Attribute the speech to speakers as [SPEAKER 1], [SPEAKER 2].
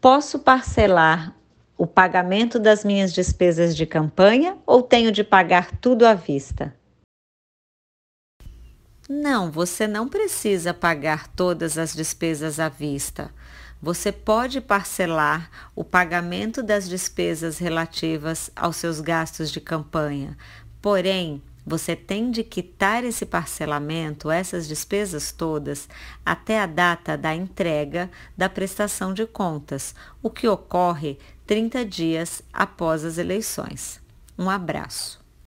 [SPEAKER 1] Posso parcelar o pagamento das minhas despesas de campanha ou tenho de pagar tudo à vista? Não, você não precisa pagar todas as despesas à vista. Você pode parcelar o pagamento das despesas relativas aos seus gastos de campanha, porém, você tem de quitar esse parcelamento, essas despesas todas, até a data da entrega da prestação de contas, o que ocorre 30 dias após as eleições. Um abraço.